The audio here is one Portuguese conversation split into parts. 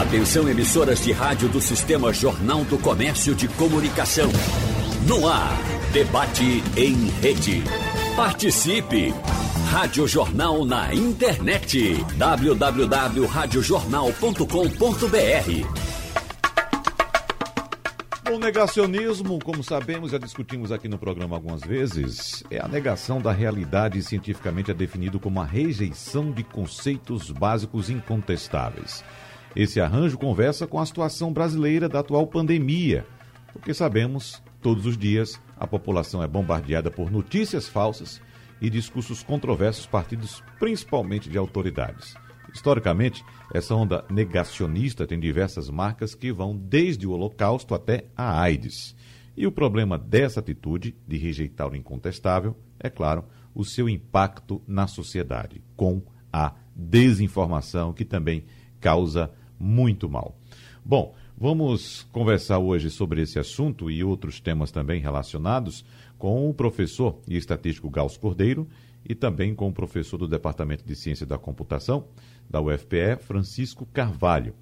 Atenção emissoras de rádio do Sistema Jornal do Comércio de Comunicação. No ar, debate em rede. Participe! Rádio Jornal na internet. www.radiojornal.com.br o negacionismo, como sabemos, já discutimos aqui no programa algumas vezes, é a negação da realidade cientificamente é definido como a rejeição de conceitos básicos incontestáveis. Esse arranjo conversa com a situação brasileira da atual pandemia, porque sabemos, todos os dias, a população é bombardeada por notícias falsas e discursos controversos partidos principalmente de autoridades. Historicamente, essa onda negacionista tem diversas marcas que vão desde o Holocausto até a AIDS. E o problema dessa atitude de rejeitar o incontestável é, claro, o seu impacto na sociedade, com a desinformação, que também causa muito mal. Bom, vamos conversar hoje sobre esse assunto e outros temas também relacionados com o professor e estatístico Gauss Cordeiro e também com o professor do Departamento de Ciência da Computação, da UFPE, Francisco Carvalho.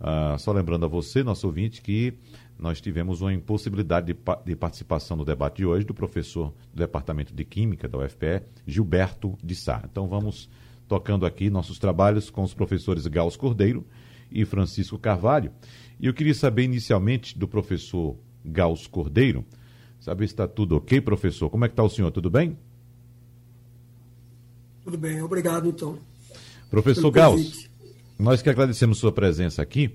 Ah, só lembrando a você, nosso ouvinte, que nós tivemos uma impossibilidade de, de, participação no debate de hoje do professor do Departamento de Química da UFPE, Gilberto de Sá. Então vamos tocando aqui nossos trabalhos com os professores Gauss Cordeiro e Francisco Carvalho. E eu queria saber inicialmente do professor Gauss Cordeiro, saber se está tudo ok, professor. Como é que está o senhor? Tudo bem? Tudo bem, obrigado então. Professor Gauss, nós que agradecemos sua presença aqui.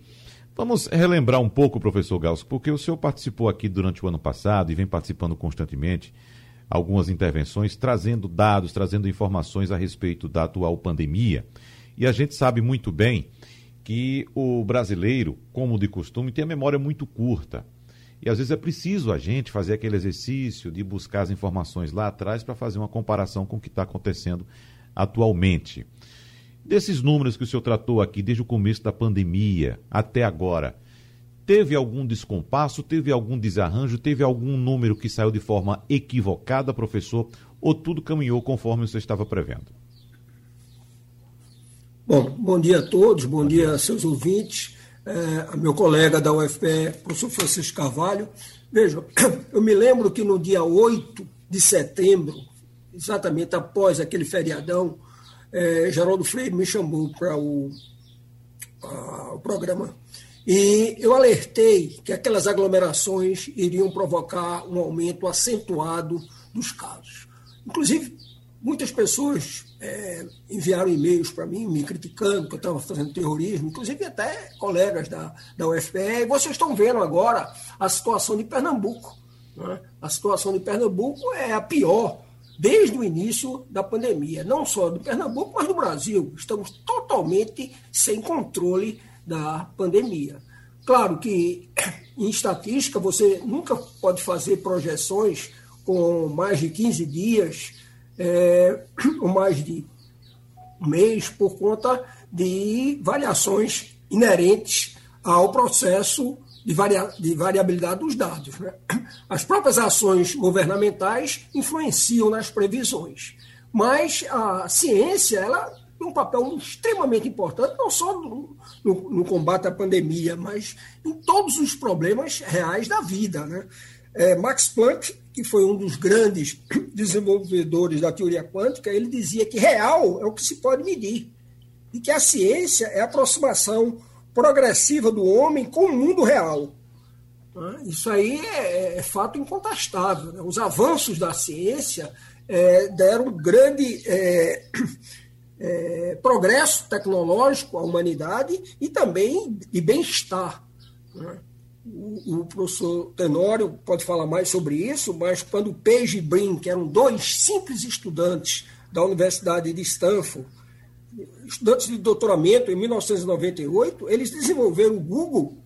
Vamos relembrar um pouco, professor Gauss, porque o senhor participou aqui durante o ano passado e vem participando constantemente algumas intervenções, trazendo dados, trazendo informações a respeito da atual pandemia. E a gente sabe muito bem que o brasileiro, como de costume, tem a memória muito curta. E às vezes é preciso a gente fazer aquele exercício de buscar as informações lá atrás para fazer uma comparação com o que está acontecendo atualmente. Desses números que o senhor tratou aqui, desde o começo da pandemia até agora, teve algum descompasso, teve algum desarranjo, teve algum número que saiu de forma equivocada, professor, ou tudo caminhou conforme você estava prevendo? Bom, bom dia a todos, bom dia a seus ouvintes, é, a meu colega da UFPE, professor Francisco Carvalho. Veja, eu me lembro que no dia 8 de setembro, exatamente após aquele feriadão, é, Geraldo Freire me chamou para o, o programa e eu alertei que aquelas aglomerações iriam provocar um aumento acentuado dos casos. Inclusive, muitas pessoas é, enviaram e-mails para mim me criticando que eu estava fazendo terrorismo, inclusive até colegas da, da UFPE. E vocês estão vendo agora a situação de Pernambuco. Né? A situação de Pernambuco é a pior desde o início da pandemia, não só do Pernambuco, mas do Brasil. Estamos totalmente sem controle da pandemia. Claro que em estatística você nunca pode fazer projeções com mais de 15 dias é, mais de um mês por conta de variações inerentes ao processo de, varia, de variabilidade dos dados. Né? As próprias ações governamentais influenciam nas previsões, mas a ciência ela tem um papel extremamente importante, não só no, no, no combate à pandemia, mas em todos os problemas reais da vida. Né? É, Max Planck, que foi um dos grandes desenvolvedores da teoria quântica, ele dizia que real é o que se pode medir e que a ciência é a aproximação progressiva do homem com o mundo real. Isso aí é, é fato incontestável. Né? Os avanços da ciência é, deram grande é, é, progresso tecnológico à humanidade e também de bem-estar. Né? O, professor Tenório pode falar mais sobre isso, mas quando Page e Brin, que eram dois simples estudantes da Universidade de Stanford, estudantes de doutoramento em 1998, eles desenvolveram o Google,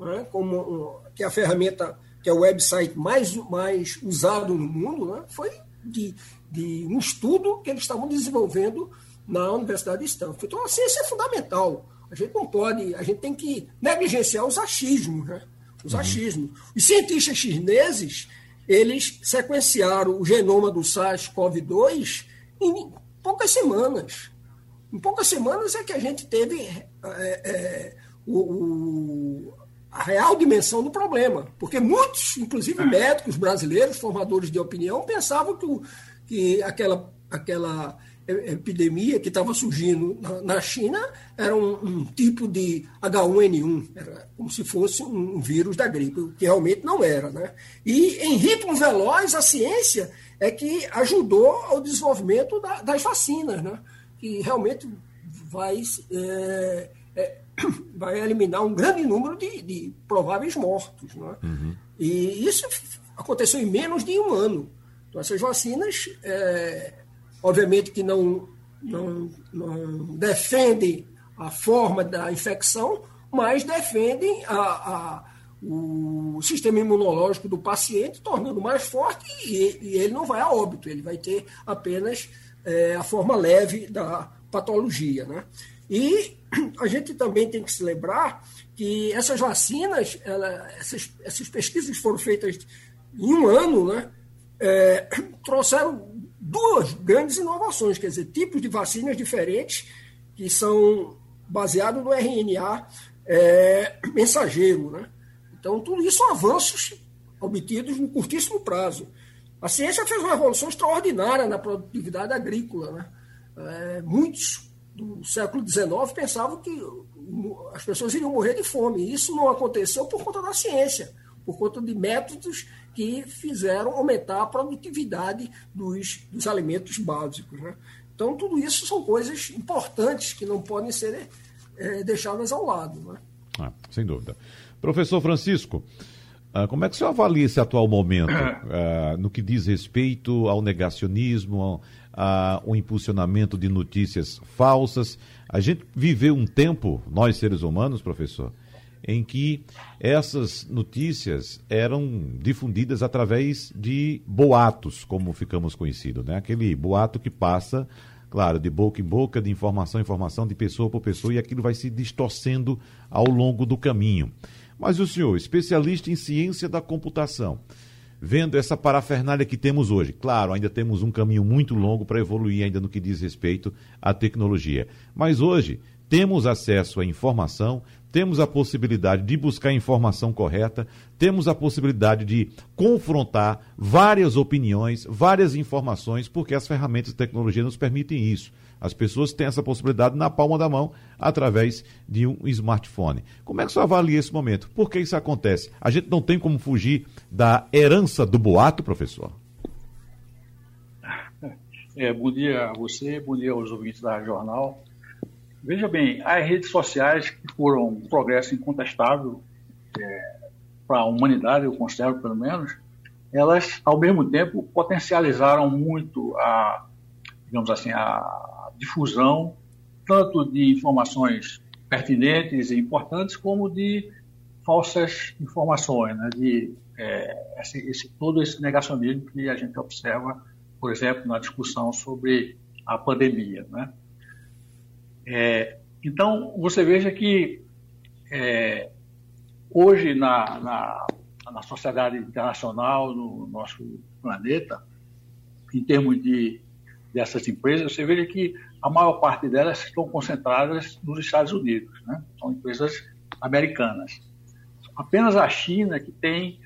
né, como que é a ferramenta, que é o website mais, mais usado no mundo, né, foi de, de um estudo que eles estavam desenvolvendo na Universidade de Stanford. Então, a ciência é fundamental. A gente não pode, a gente tem que negligenciar os achismos, né? Os uhum. achismos. Os cientistas chineses, eles sequenciaram o genoma do SARS-CoV-2 em poucas semanas. Em poucas semanas é que a gente teve é, é, o, o, a real dimensão do problema. Porque muitos, inclusive médicos brasileiros, formadores de opinião, pensavam que, que aquela, aquela epidemia que estava surgindo na, China era um, um, tipo de H1N1, era como se fosse um vírus da gripe, o que realmente não era. Né? E em ritmo veloz, a ciência é que ajudou ao desenvolvimento da, das vacinas, né? que realmente vai, é, é, vai eliminar um grande número de, de prováveis mortos. Né? Uhum. E isso aconteceu em menos de um ano. Então, essas vacinas, é, obviamente que não, não, não defendem a forma da infecção, mas defendem a, a, o sistema imunológico do paciente, tornando mais forte e, e ele não vai a óbito, ele vai ter apenas é, a forma leve da patologia. Né? E a gente também tem que se lembrar que essas vacinas, ela, essas, essas pesquisas foram feitas em um ano, né? É, trouxeram duas grandes inovações, quer dizer, tipos de vacinas diferentes que são baseados no RNA é, mensageiro. Né? Então, tudo isso são avanços obtidos em curtíssimo prazo. A ciência fez uma revolução extraordinária na produtividade agrícola. Né? É, muitos do século XIX pensavam que as pessoas iriam morrer de fome. Isso não aconteceu por conta da ciência, por conta de métodos que fizeram aumentar a produtividade dos, dos alimentos básicos. Né? Então, tudo isso são coisas importantes que não podem ser é, deixadas ao lado. Né? Ah, sem dúvida. Professor Francisco, ah, como é que o senhor avalia esse atual momento ah, no que diz respeito ao negacionismo, ao impulsionamento de notícias falsas? A gente viveu um tempo, nós seres humanos, professor, em que essas notícias eram difundidas através de boatos, como ficamos conhecidos, né? Aquele boato que passa, claro, de boca em boca, de informação em informação, de pessoa por pessoa, e aquilo vai se distorcendo ao longo do caminho. Mas o senhor, especialista em ciência da computação, vendo essa parafernália que temos hoje, claro, ainda temos um caminho muito longo para evoluir ainda no que diz respeito à tecnologia. Mas hoje temos acesso à informação, temos a possibilidade de buscar a informação correta, temos a possibilidade de confrontar várias opiniões, várias informações, porque as ferramentas de tecnologia nos permitem isso. As pessoas têm essa possibilidade na palma da mão através de um smartphone. Como é que você avalia esse momento? Por que isso acontece? A gente não tem como fugir da herança do boato, professor? É, bom dia a você, bom dia aos ouvintes da Jornal. Veja bem, as redes sociais foram um progresso incontestável é, para a humanidade, eu considero pelo menos, elas, ao mesmo tempo, potencializaram muito a, digamos assim, a difusão tanto de informações pertinentes e importantes como de falsas informações, né, de é, esse, esse, todo esse negacionismo que a gente observa, por exemplo, na discussão sobre a pandemia, né? É, então, você veja que é, hoje na, na, na, sociedade internacional, no nosso planeta, em termos de dessas empresas, você veja que a maior parte delas estão concentradas nos Estados Unidos, né? são empresas americanas. Apenas a China que tem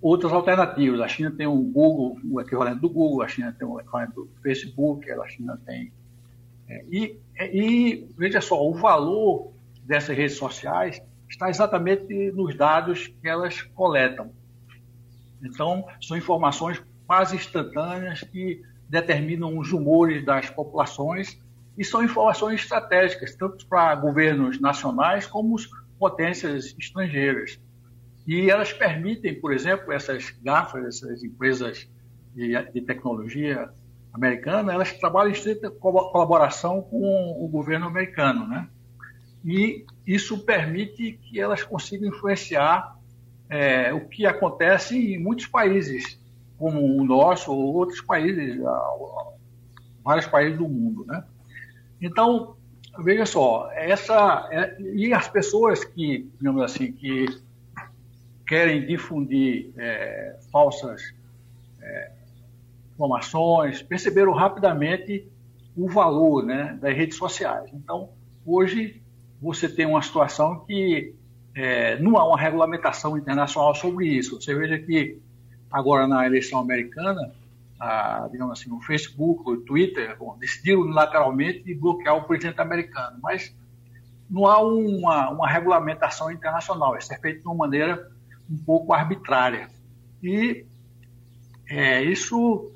outras alternativas. A China tem o Google, o equivalente do Google, a China tem o equivalente do Facebook, a China tem é, e, e, veja só, o valor dessas redes sociais está exatamente nos dados que elas coletam. Então, são informações quase instantâneas que determinam os humores das populações e são informações estratégicas, tanto para governos nacionais como potências estrangeiras. E elas permitem, por exemplo, essas GAFAs, essas empresas de, de tecnologia americana, elas trabalham em estreita colaboração com o governo americano, né? E isso permite que elas consigam influenciar é, o que acontece em muitos países, como o nosso ou outros países, vários países do mundo, né? Então, veja só, essa é, e as pessoas que, digamos assim, que querem difundir é, falsas é, informações, perceberam rapidamente o valor né, das redes sociais. Então, hoje, você tem uma situação que é, não há uma regulamentação internacional sobre isso. Você veja que agora na eleição americana, a, digamos assim, o Facebook, o Twitter, bom, decidiram unilateralmente bloquear o presidente americano, mas não há uma, uma regulamentação internacional, isso é feito de uma maneira um pouco arbitrária. E é, isso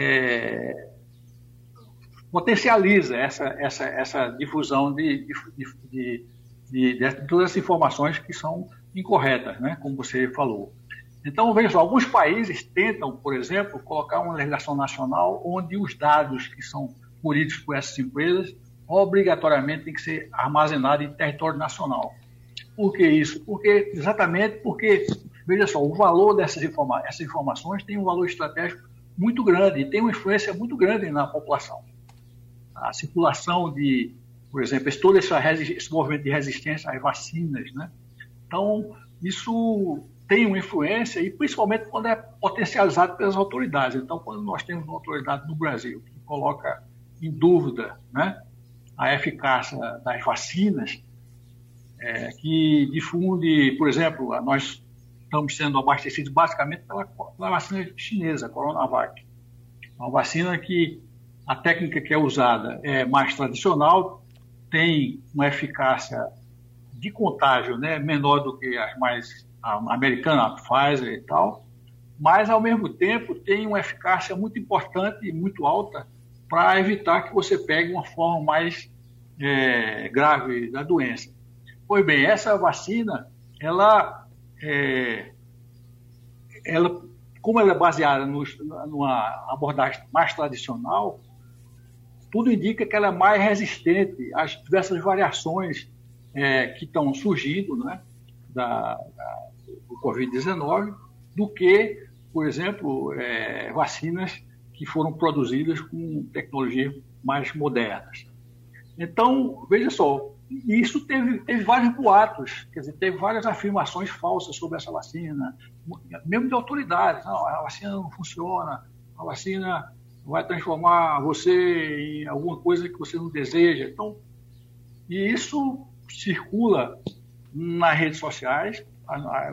é, potencializa essa, essa, essa difusão de, de, de, de, todas as informações que são incorretas, né, como você falou. Então, veja só, alguns países tentam, por exemplo, colocar uma legislação nacional onde os dados que são colhidos por essas empresas obrigatoriamente têm que ser armazenados em território nacional. Por que isso? Porque, exatamente porque, veja só, o valor dessas informa essas informações tem um valor estratégico muito grande tem uma influência muito grande na população. A circulação de, por exemplo, todo esse, esse movimento de resistência às vacinas, né? Então, isso tem uma influência e principalmente quando é potencializado pelas autoridades. Então, quando nós temos uma autoridade no Brasil que coloca em dúvida né, a eficácia das vacinas, é, que difunde, por exemplo, nós estamos sendo abastecidos basicamente pela, pela vacina chinesa, Coronavac. Uma vacina que a técnica que é usada é mais tradicional, tem uma eficácia de contágio né, menor do que as mais a americana, a Pfizer e tal, mas ao mesmo tempo tem uma eficácia muito importante e muito alta para evitar que você pegue uma forma mais é, grave da doença. Pois bem, essa vacina, ela, é, ela como ela é baseada no, numa abordagem mais tradicional, tudo indica que ela é mais resistente às diversas variações é, que estão surgindo, né? da, da do Covid-19 do que, por exemplo, é, vacinas que foram produzidas com tecnologias mais modernas. Então, veja só, isso teve, teve vários boatos, quer dizer, teve várias afirmações falsas sobre essa vacina, mesmo de autoridades. Não, a vacina não funciona, a vacina vai transformar você em alguma coisa que você não deseja. Então, e isso circula nas redes sociais,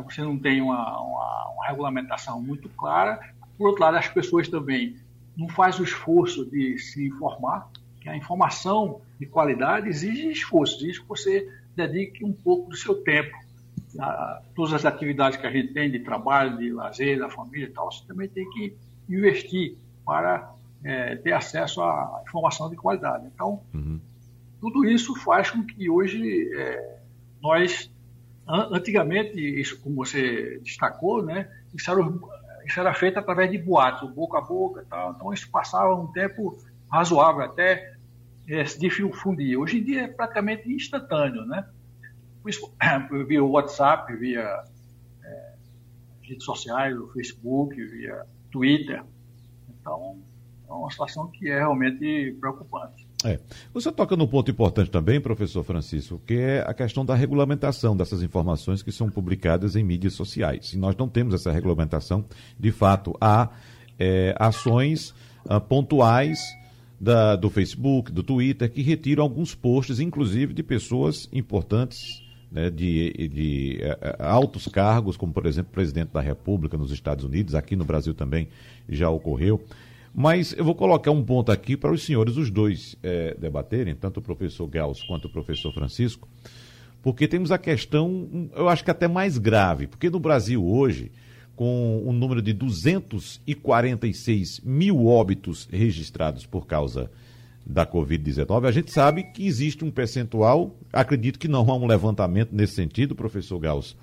você não tem uma, uma, uma, regulamentação muito clara. Por outro lado, as pessoas também não fazem o esforço de se informar, que a informação de qualidade exige esforço, exige que você dedique um pouco do seu tempo. A, todas as atividades que a gente tem de trabalho, de lazer, da família e tal, você também tem que investir para é, ter acesso à informação de qualidade. Então, uhum. tudo isso faz com que hoje é, nós Antigamente, isso como você destacou, né, isso, era, isso era feito através de boatos, boca a boca tal. Então, isso passava um tempo razoável até se difundir. Hoje em dia é praticamente instantâneo, né? Via WhatsApp, via é, redes sociais, o Facebook, via Twitter. Então, é uma situação que é realmente preocupante. É. Você toca num ponto importante também, professor Francisco, que é a questão da regulamentação dessas informações que são publicadas em mídias sociais. E nós não temos essa regulamentação, de fato, há é, ações ah, pontuais da, do Facebook, do Twitter, que retiram alguns posts, inclusive de pessoas importantes né, de, de uh, altos cargos, como por exemplo o presidente da República nos Estados Unidos, aqui no Brasil também já ocorreu. Mas eu vou colocar um ponto aqui para os senhores, os dois, é, debaterem, tanto o professor Gels quanto o professor Francisco, porque temos a questão, eu acho que até mais grave, porque no Brasil hoje, com um número de 246 mil óbitos registrados por causa da Covid-19, a gente sabe que existe um percentual, acredito que não há um levantamento nesse sentido, professor Gauss,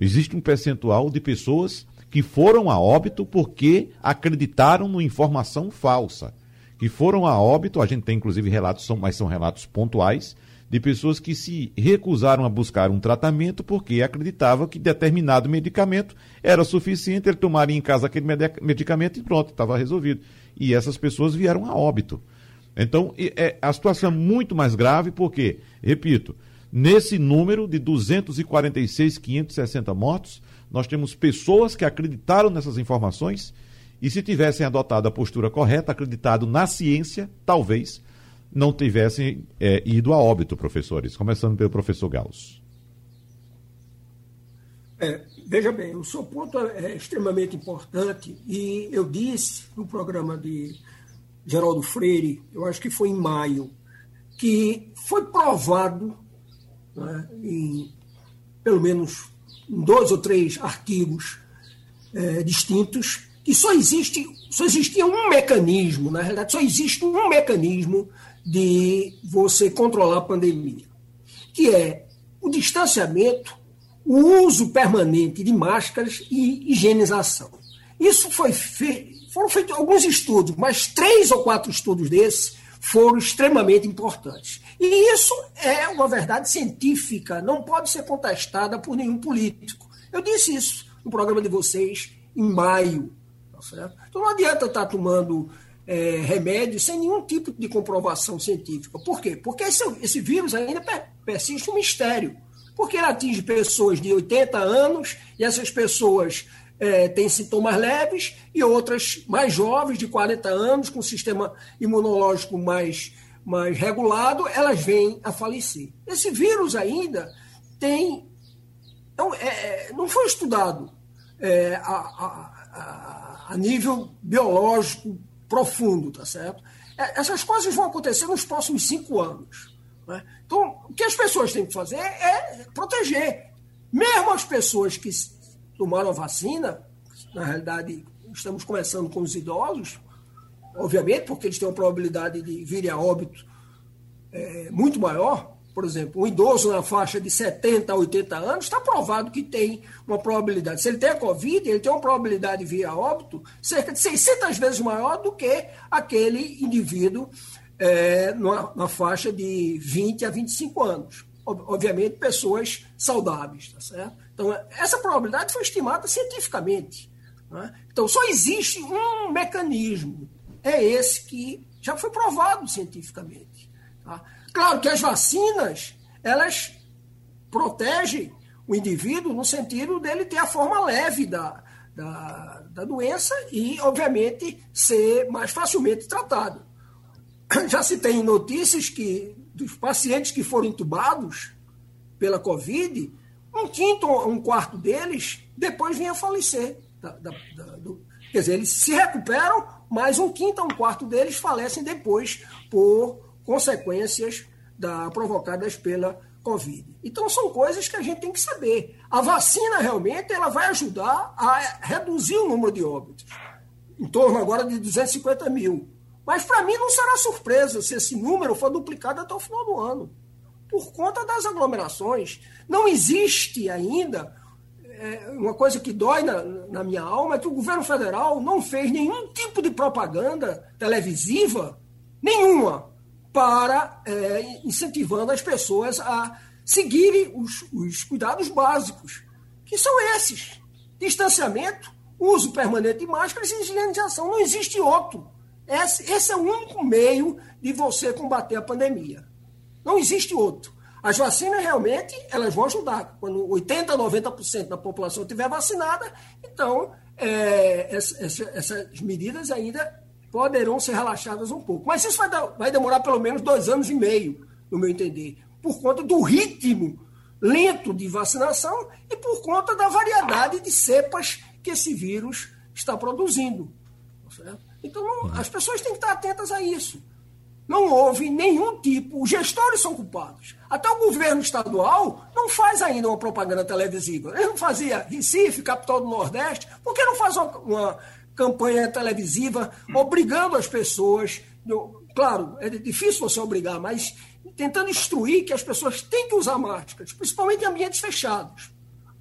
existe um percentual de pessoas que foram a óbito porque acreditaram numa informação falsa. Que foram a óbito, a gente tem inclusive relatos, mas são relatos pontuais, de pessoas que se recusaram a buscar um tratamento porque acreditavam que determinado medicamento era suficiente, ele tomaria em casa aquele medicamento e pronto, estava resolvido. E essas pessoas vieram a óbito. Então, é, a situação é muito mais grave porque, repito, nesse número de 246.560 mortos, nós temos pessoas que acreditaram nessas informações e se tivessem adotado a postura correta, acreditado na ciência, talvez não tivessem é, ido a óbito, professores? Começando pelo professor Gauss. É, veja bem, o seu ponto é extremamente importante e eu disse no programa de Geraldo Freire, eu acho que foi em maio, que foi provado né, em pelo menos dois ou três artigos é, distintos que só existe só existia um mecanismo, na realidade só existe um mecanismo de você controlar a pandemia, que é o distanciamento o uso permanente de máscaras e higienização. Isso foi feito, foram feitos alguns estudos, mas três ou quatro estudos desses foram extremamente importantes. E isso é uma verdade científica, não pode ser contestada por nenhum político. Eu disse isso no programa de vocês em maio. Tá então não adianta estar tomando é, remédio sem nenhum tipo de comprovação científica. Por quê? Porque esse, esse vírus ainda persiste um mistério porque ele atinge pessoas de 80 anos e essas pessoas é, têm sintomas leves e outras mais jovens, de 40 anos, com sistema imunológico mais, mais regulado, elas vêm a falecer. Esse vírus ainda tem. Não, é, é não foi estudado é, a, a, a, nível biológico profundo, tá certo? É, essas coisas vão acontecer nos próximos cinco anos. Né? Então, o que as pessoas têm que fazer é proteger. Mesmo as pessoas que tomaram a vacina, na realidade, estamos começando com os idosos, obviamente, porque eles têm uma probabilidade de vir a óbito é, muito maior. Por exemplo, um idoso na faixa de 70 a 80 anos está provado que tem uma probabilidade. Se ele tem a Covid, ele tem uma probabilidade de vir a óbito cerca de 600 vezes maior do que aquele indivíduo é, numa, faixa de 20 a 25 anos. Obviamente, pessoas saudáveis, tá certo? Então, essa probabilidade foi estimada cientificamente. Né? Então, só existe um mecanismo, é esse que já foi provado cientificamente. Tá? Claro que as vacinas, elas protegem o indivíduo no sentido dele ter a forma leve da, da, da doença e, obviamente, ser mais facilmente tratado. já se tem notícias que dos pacientes que foram entubados pela Covid, um quinto ou um quarto deles depois vinha falecer. Da, da, do, quer dizer, eles se recuperam, mas um quinto ou um quarto deles falecem depois por consequências da, provocadas pela Covid. Então são coisas que a gente tem que saber. A vacina realmente ela vai ajudar a reduzir o número de óbitos, em torno agora de 250 mil. Mas para mim não será surpresa se esse número for duplicado até o final do ano. Por conta das aglomerações. Não existe ainda. É, uma coisa que dói na, na minha alma é que o governo federal não fez nenhum tipo de propaganda televisiva, nenhuma, para é, incentivando as pessoas a seguirem os, os cuidados básicos, que são esses: distanciamento, uso permanente de máscaras e higienização. Não existe outro. Esse, esse é o único meio de você combater a pandemia. Não existe outro. As vacinas realmente elas vão ajudar. Quando 80%, 90% da população estiver vacinada, então é, essa, essa, essas medidas ainda poderão ser relaxadas um pouco. Mas isso vai, dar, vai demorar pelo menos dois anos e meio, no meu entender, por conta do ritmo lento de vacinação e por conta da variedade de cepas que esse vírus está produzindo. Então, não, as pessoas têm que estar atentas a isso. Não houve nenhum tipo, os gestores são culpados. Até o governo estadual não faz ainda uma propaganda televisiva. Ele não fazia Recife, capital do Nordeste, por que não faz uma, uma campanha televisiva obrigando as pessoas? claro, é difícil você obrigar, mas tentando instruir que as pessoas têm que usar máscaras, principalmente em ambientes fechados.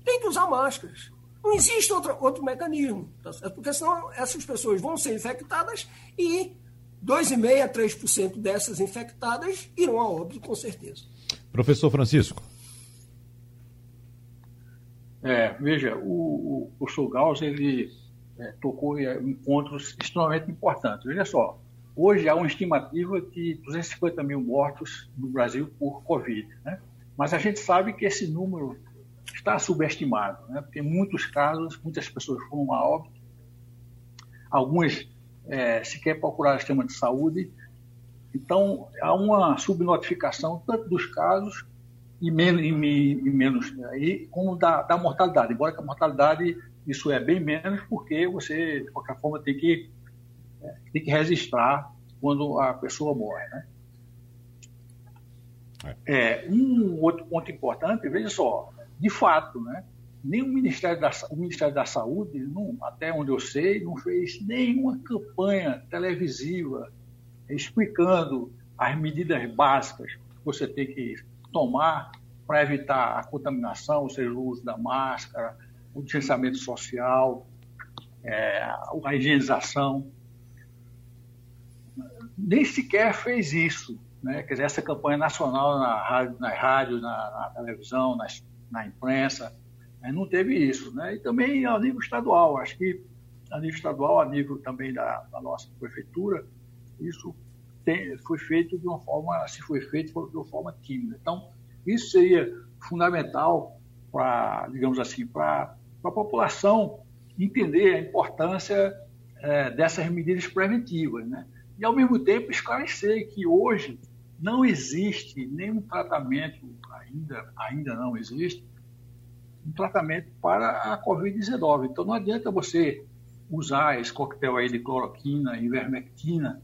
Tem que usar máscaras. Não existe outro, outro mecanismo, tá porque senão essas pessoas vão ser infectadas e 2,5% a 3% dessas infectadas irão a óbito, com certeza. Professor Francisco. É, veja, o, o, o Gauss, ele é, tocou em pontos extremamente importantes. Veja só, hoje há uma estimativa de 250 mil mortos no Brasil por Covid, né? Mas a gente sabe que esse número está subestimado, né? porque em muitos casos, muitas pessoas foram a óbito, algumas é, sequer procuraram o sistema de saúde, Então, há uma subnotificação tanto dos casos e menos, e, menos e como da, da mortalidade. Embora que a mortalidade, isso é bem menos, porque você, de qualquer forma, tem que, é, tem que registrar quando a pessoa morre. Né? É. é, um outro ponto importante, veja só, de fato, né, nem o Ministério da, o Ministério da Saúde, não, até onde eu sei, não fez nenhuma campanha televisiva explicando as medidas básicas que você tem que tomar para evitar a contaminação, ou seja, o uso da máscara, o distanciamento social, é, a higienização. Nem sequer fez isso. Né? Quer dizer, essa campanha nacional na rádio, na, rádio, na, na televisão, na, na imprensa, né? não teve isso. Né? E também a nível estadual, acho que a nível estadual, a nível também da, da nossa prefeitura, isso tem, foi feito de uma forma, se foi feito, foi de uma forma tímida. Então, isso seria fundamental para, digamos assim, para a população entender a importância é, dessas medidas preventivas, né? E, ao mesmo tempo, esclarecer que hoje não existe nenhum tratamento, ainda, ainda não existe, um tratamento para a Covid-19. Então, não adianta você usar esse coquetel aí de cloroquina, ivermectina,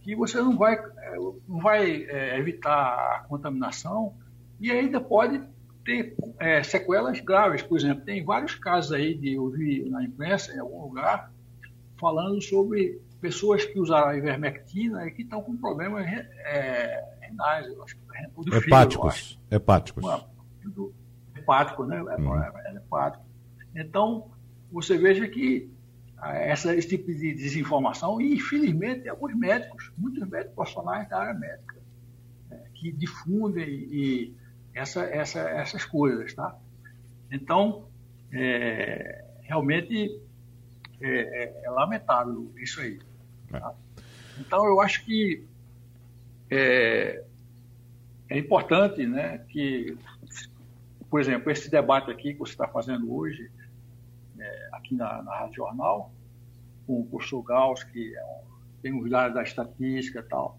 que você não vai, é, não vai é, evitar a contaminação e ainda pode ter é, sequelas graves. Por exemplo, tem vários casos aí de eu vi na imprensa, em algum lugar, falando sobre pessoas que usaram a ivermectina e que estão com problemas é, renais, eu acho, do hepáticos, fígado, hepáticos. Do, hepático, né? Hum. É, hepático. Então, você veja que essa, esse tipo de desinformação, e infelizmente alguns médicos, muitos médicos profissionais da área médica, né, que difundem e essa, essa, essas coisas, tá? Então, é, realmente é, é, é, lamentável isso aí. Tá? Então, eu acho que é, é importante né, que, por exemplo, esse debate aqui que você está fazendo hoje, é, aqui na, na Rádio Jornal, com o professor Gauss, que é um, tem os dados da estatística e tal.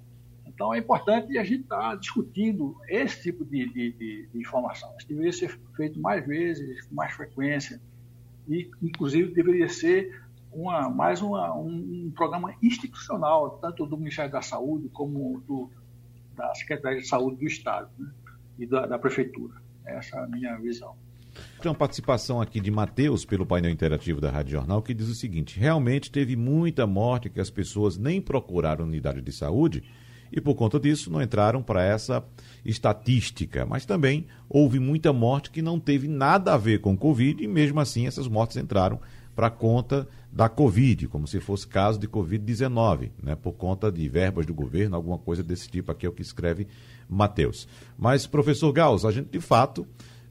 Então, é importante a gente estar discutindo esse tipo de, de, de, de, informação. Isso deveria ser feito mais vezes, com mais frequência, e, inclusive, deveria ser uma, mais uma, um, um, programa institucional, tanto do Ministério da Saúde como do, da Secretaria de Saúde do Estado né? e da, da Prefeitura. Essa é a minha visão. Tem uma participação aqui de Matheus pelo painel interativo da Rádio Jornal que diz o seguinte: realmente teve muita morte que as pessoas nem procuraram unidade de saúde e por conta disso não entraram para essa estatística. Mas também houve muita morte que não teve nada a ver com Covid e mesmo assim essas mortes entraram para conta da Covid, como se fosse caso de Covid-19, né, por conta de verbas do governo, alguma coisa desse tipo aqui é o que escreve Matheus. Mas, professor Gauss, a gente de fato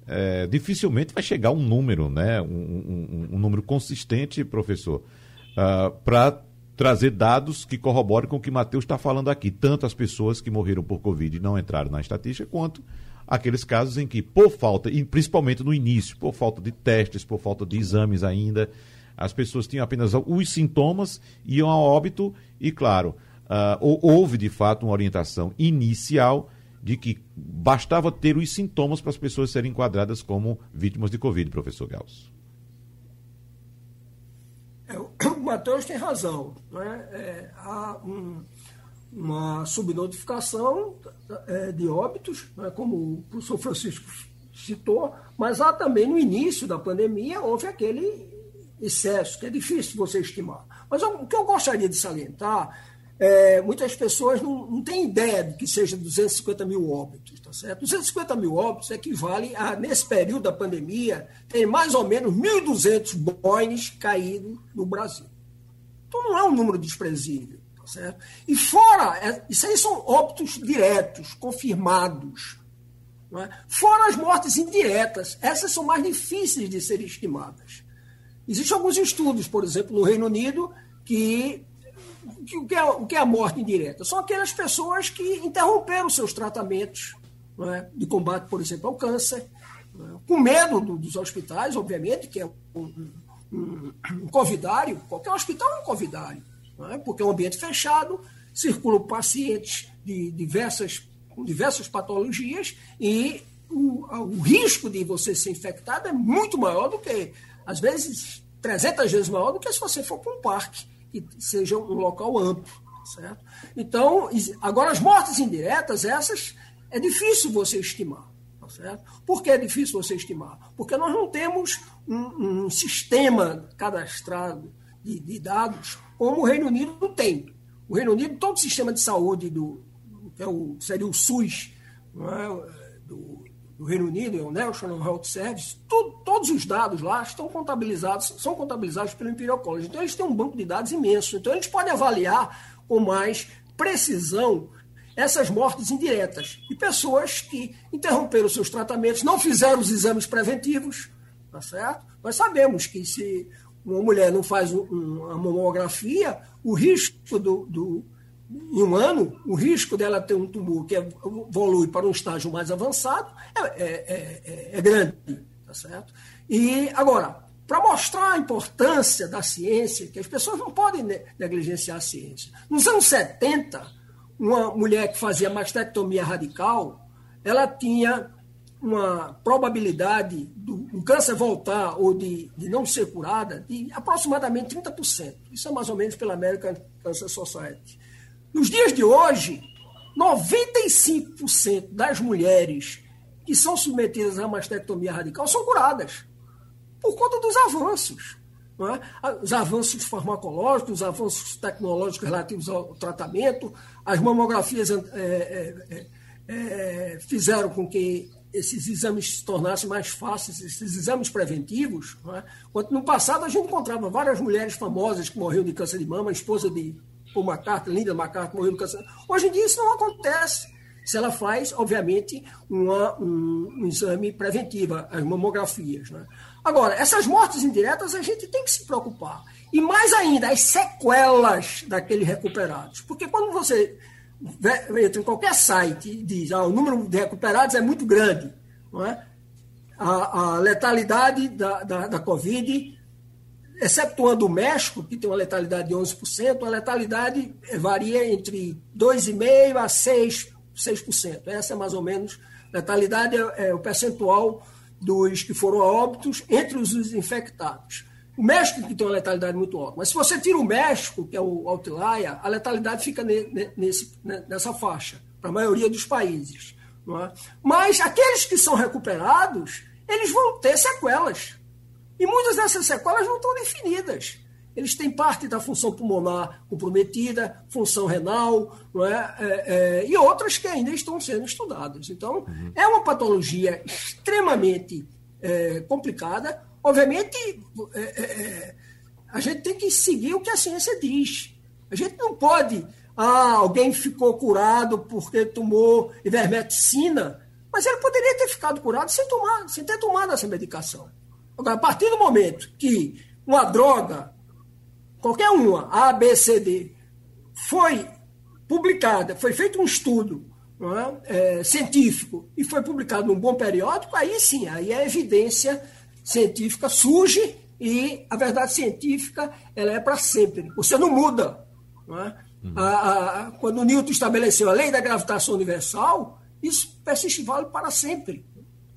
é, dificilmente vai chegar um número, né, um, um, um número consistente, professor, uh, ah, para trazer dados que corroborem com o que Matheus está falando aqui. Tanto as pessoas que morreram por Covid e não entraram na estatística, quanto aqueles casos em que, por falta, e principalmente no início, por falta de testes, por falta de exames ainda, as pessoas tinham apenas os sintomas, iam a óbito e, claro, uh, houve de fato uma orientação inicial de que bastava ter os sintomas para as pessoas serem enquadradas como vítimas de Covid, professor Gauss. É, o Matheus tem razão. Né? É, há um, uma subnotificação é, de óbitos, né, como o professor Francisco citou, mas há também no início da pandemia houve aquele excesso, que é difícil você estimar. Mas o que eu gostaria de salientar é, muitas pessoas não, não têm ideia de que seja 250 mil óbitos, tá certo? 250 mil óbitos equivale a, nesse período da pandemia, tem mais ou menos 1.200 boines caídos no Brasil. Então não é um número desprezível, tá certo? E fora, é, isso aí são óbitos diretos, confirmados. É? Fora as mortes indiretas, essas são mais difíceis de serem estimadas. Existem alguns estudos, por exemplo, no Reino Unido, que o que, é, o que é a morte indireta? São aquelas pessoas que interromperam seus tratamentos é? de combate, por exemplo, ao câncer, é? com medo do, dos hospitais, obviamente, que é um, um, um, convidário, qualquer hospital é um convidário, é? porque é um ambiente fechado. circulam pacientes de diversas, com diversas patologias e o, o risco de você ser infectado é muito maior do que, às vezes, 300 vezes maior do que se você for para um parque, que seja um local amplo. Certo? Então, agora as mortes indiretas, essas, é difícil você estimar. Tá certo? Por que é difícil você estimar? Porque nós não temos um, um sistema cadastrado de, de, dados como o Reino Unido tem. O Reino Unido, todo o sistema de saúde do que é o, seria o SUS é? do, do, Reino Unido, é o National Health Service, todos os dados lá estão contabilizados, são contabilizados pelo Imperial College. Então eles têm um banco de dados imenso. Então eles podem avaliar com mais precisão essas mortes indiretas e pessoas que interromperam seus tratamentos, não fizeram os exames preventivos, tá certo? Nós sabemos que se uma mulher não faz uma mamografia, o risco do, do em um ano, o risco dela ter um tumor que evolui para um estágio mais avançado é, é, é, é grande, tá certo? E agora, para mostrar a importância da ciência, que as pessoas não podem negligenciar a ciência. Nos anos 70, uma mulher que fazia mastectomia radical, ela tinha uma probabilidade do, do câncer voltar ou de, de, não ser curada de aproximadamente 30%. Isso é mais ou menos pela American Cancer Society. Nos dias de hoje, 95% das mulheres que são submetidas à mastectomia radical são curadas por conta dos avanços. É? Os avanços farmacológicos, os avanços tecnológicos relativos ao tratamento, as mamografias é, é, é, é fizeram com que esses exames se tornassem mais fáceis, esses exames preventivos. É? Quando no passado a gente encontrava várias mulheres famosas que morriam de câncer de mama, a esposa de Paul McCartney, Linda McCartney morreu de câncer. Hoje em dia isso não acontece se ela faz, obviamente, uma, um, um, exame preventivo, as mamografias. Né? Agora, essas mortes indiretas a gente tem que se preocupar. E mais ainda, as sequelas daqueles recuperados. Porque quando você entra em qualquer site e diz ah, o número de recuperados é muito grande, não é? a, a letalidade da, da, da Covid, excetuando o México, que tem uma letalidade de 11%, a letalidade varia entre 2,5% a 6%. 6%. Essa é mais ou menos, letalidade é, é o percentual dos que foram a óbitos entre os infectados. O México que tem uma letalidade muito alta, mas se você tira o México, que é o outlier, a letalidade fica nesse, nessa faixa, para a maioria dos países. É? Mas aqueles que são recuperados, eles vão ter sequelas. E muitas dessas sequelas não estão definidas eles têm parte da função pulmonar comprometida, função renal, é? é, é e outras que ainda estão sendo estudadas. Então, uhum. é uma patologia extremamente é, complicada. Obviamente, é, é, a gente tem que seguir o que a ciência diz. A gente não pode, ah, alguém ficou curado porque tomou ivermectina, mas ele poderia ter ficado curado sem, tomar, sem ter tomado essa medicação. Agora, a partir do momento que uma droga qualquer uma, A, B, C, D, foi publicada, foi feito um estudo é? É, científico e foi publicado num bom periódico, aí sim, aí a evidência científica surge e a verdade científica ela é para sempre. Você não muda. Não é? uhum. a, a, quando Newton estabeleceu a lei da gravitação universal, isso persiste vale para sempre.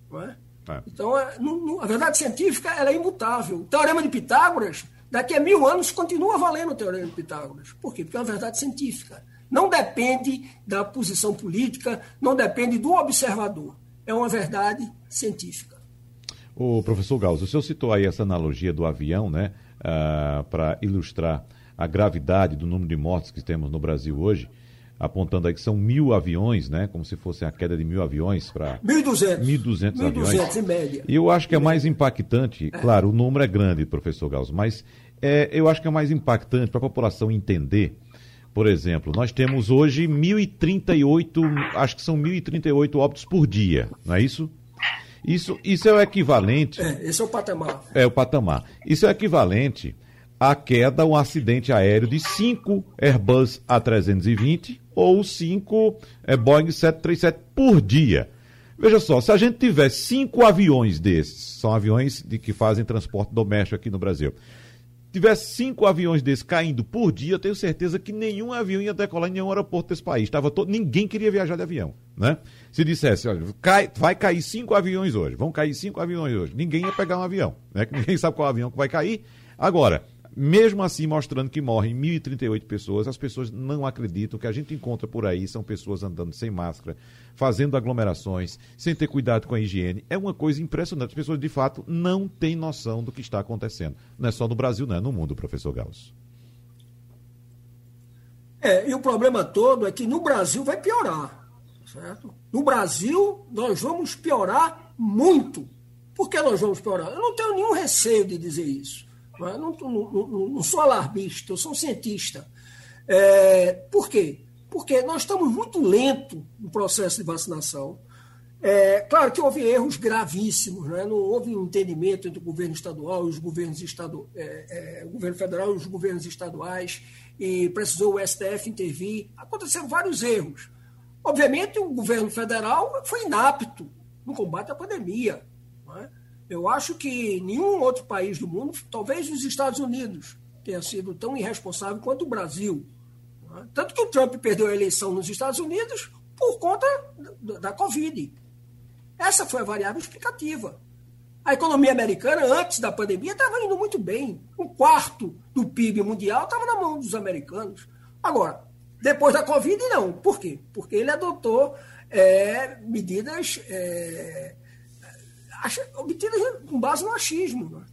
Não é? É. Então, é, a verdade científica ela é imutável. O teorema de Pitágoras Daqui a mil anos continua valendo o Teorema de Pitágoras. Por quê? Porque é uma verdade científica. Não depende da posição política, não depende do observador. É uma verdade científica. O professor Gauss, o senhor citou aí essa analogia do avião, né, ah, para ilustrar a gravidade do número de mortes que temos no Brasil hoje apontando aí que são mil aviões, né? Como se fosse a queda de mil aviões para... 1.200. 1.200 aviões. 1.200 em média. E eu acho que é mais impactante, é. claro, o número é grande, professor Gauss, mas é, eu acho que é mais impactante para a população entender. Por exemplo, nós temos hoje 1.038, acho que são 1.038 óbitos por dia, não é isso? Isso, isso é o equivalente. É, esse é o patamar. É o patamar. Isso é equivalente à queda, um acidente aéreo de 5 Airbus A320 ou 5 é, Boeing 737 por dia. Veja só, se a gente tiver cinco aviões desses, são aviões de que fazem transporte doméstico aqui no Brasil tivesse cinco aviões desses caindo por dia, eu tenho certeza que nenhum avião ia decolar em nenhum aeroporto desse país. Tava todo, ninguém queria viajar de avião, né? Se dissesse, olha, cai, vai cair cinco aviões hoje, vão cair cinco aviões hoje, ninguém ia pegar um avião, né? Ninguém sabe qual avião que vai cair. Agora, mesmo assim mostrando que morrem 1.038 pessoas, as pessoas não acreditam. O que a gente encontra por aí são pessoas andando sem máscara, fazendo aglomerações, sem ter cuidado com a higiene. É uma coisa impressionante. As pessoas, de fato, não têm noção do que está acontecendo. Não é só no Brasil, não é no mundo, professor Gauss. É, e o problema todo é que no Brasil vai piorar. Certo? No Brasil, nós vamos piorar muito. Por que nós vamos piorar? Eu não tenho nenhum receio de dizer isso. Não, não, não, não sou alarmista, eu sou um cientista. É, por quê? Porque nós estamos muito lentos no processo de vacinação. É, claro que houve erros gravíssimos, né? não houve um entendimento entre o governo estadual e os governos estadu é, é, o governo federal e os governos estaduais, e precisou o STF intervir. Aconteceram vários erros. Obviamente, o governo federal foi inapto no combate à pandemia. Eu acho que nenhum outro país do mundo, talvez os Estados Unidos, tenha sido tão irresponsável quanto o Brasil. Né? Tanto que o Trump perdeu a eleição nos Estados Unidos por conta da Covid. Essa foi a variável explicativa. A economia americana, antes da pandemia, estava indo muito bem. Um quarto do PIB mundial estava na mão dos americanos. Agora, depois da Covid, não. Por quê? Porque ele adotou é, medidas é, obtidas com base no achismo.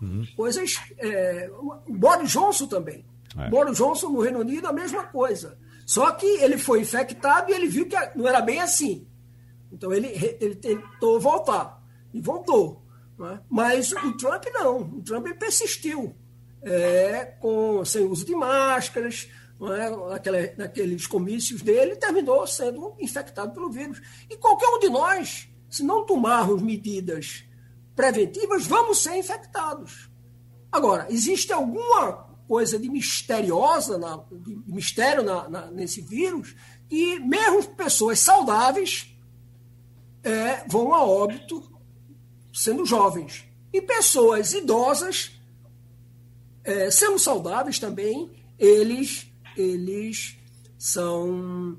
Uhum. Coisas. É, Boris Johnson também. É. Boris Johnson no Reino Unido, a mesma coisa. Só que ele foi infectado e ele viu que não era bem assim. Então ele, ele tentou voltar. E voltou. Né? Mas o Trump não. O Trump persistiu. É, com, sem uso de máscaras, é? Naquela, naqueles comícios dele, terminou sendo infectado pelo vírus. E qualquer um de nós se não tomarmos medidas preventivas, vamos ser infectados. Agora, existe alguma coisa de misteriosa, na, de mistério na, na, nesse vírus, que mesmo pessoas saudáveis é, vão a óbito sendo jovens. E pessoas idosas, é, sendo saudáveis também, eles, eles são